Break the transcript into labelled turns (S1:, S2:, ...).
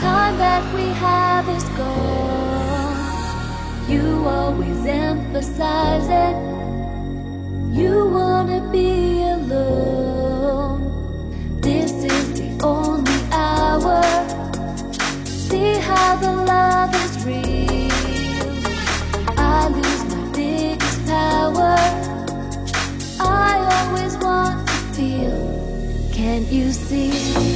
S1: time that we have is gone. You always emphasize it. You wanna be alone. This is the only hour. See how the love is real. I lose my biggest power. I always want to feel. Can't you see?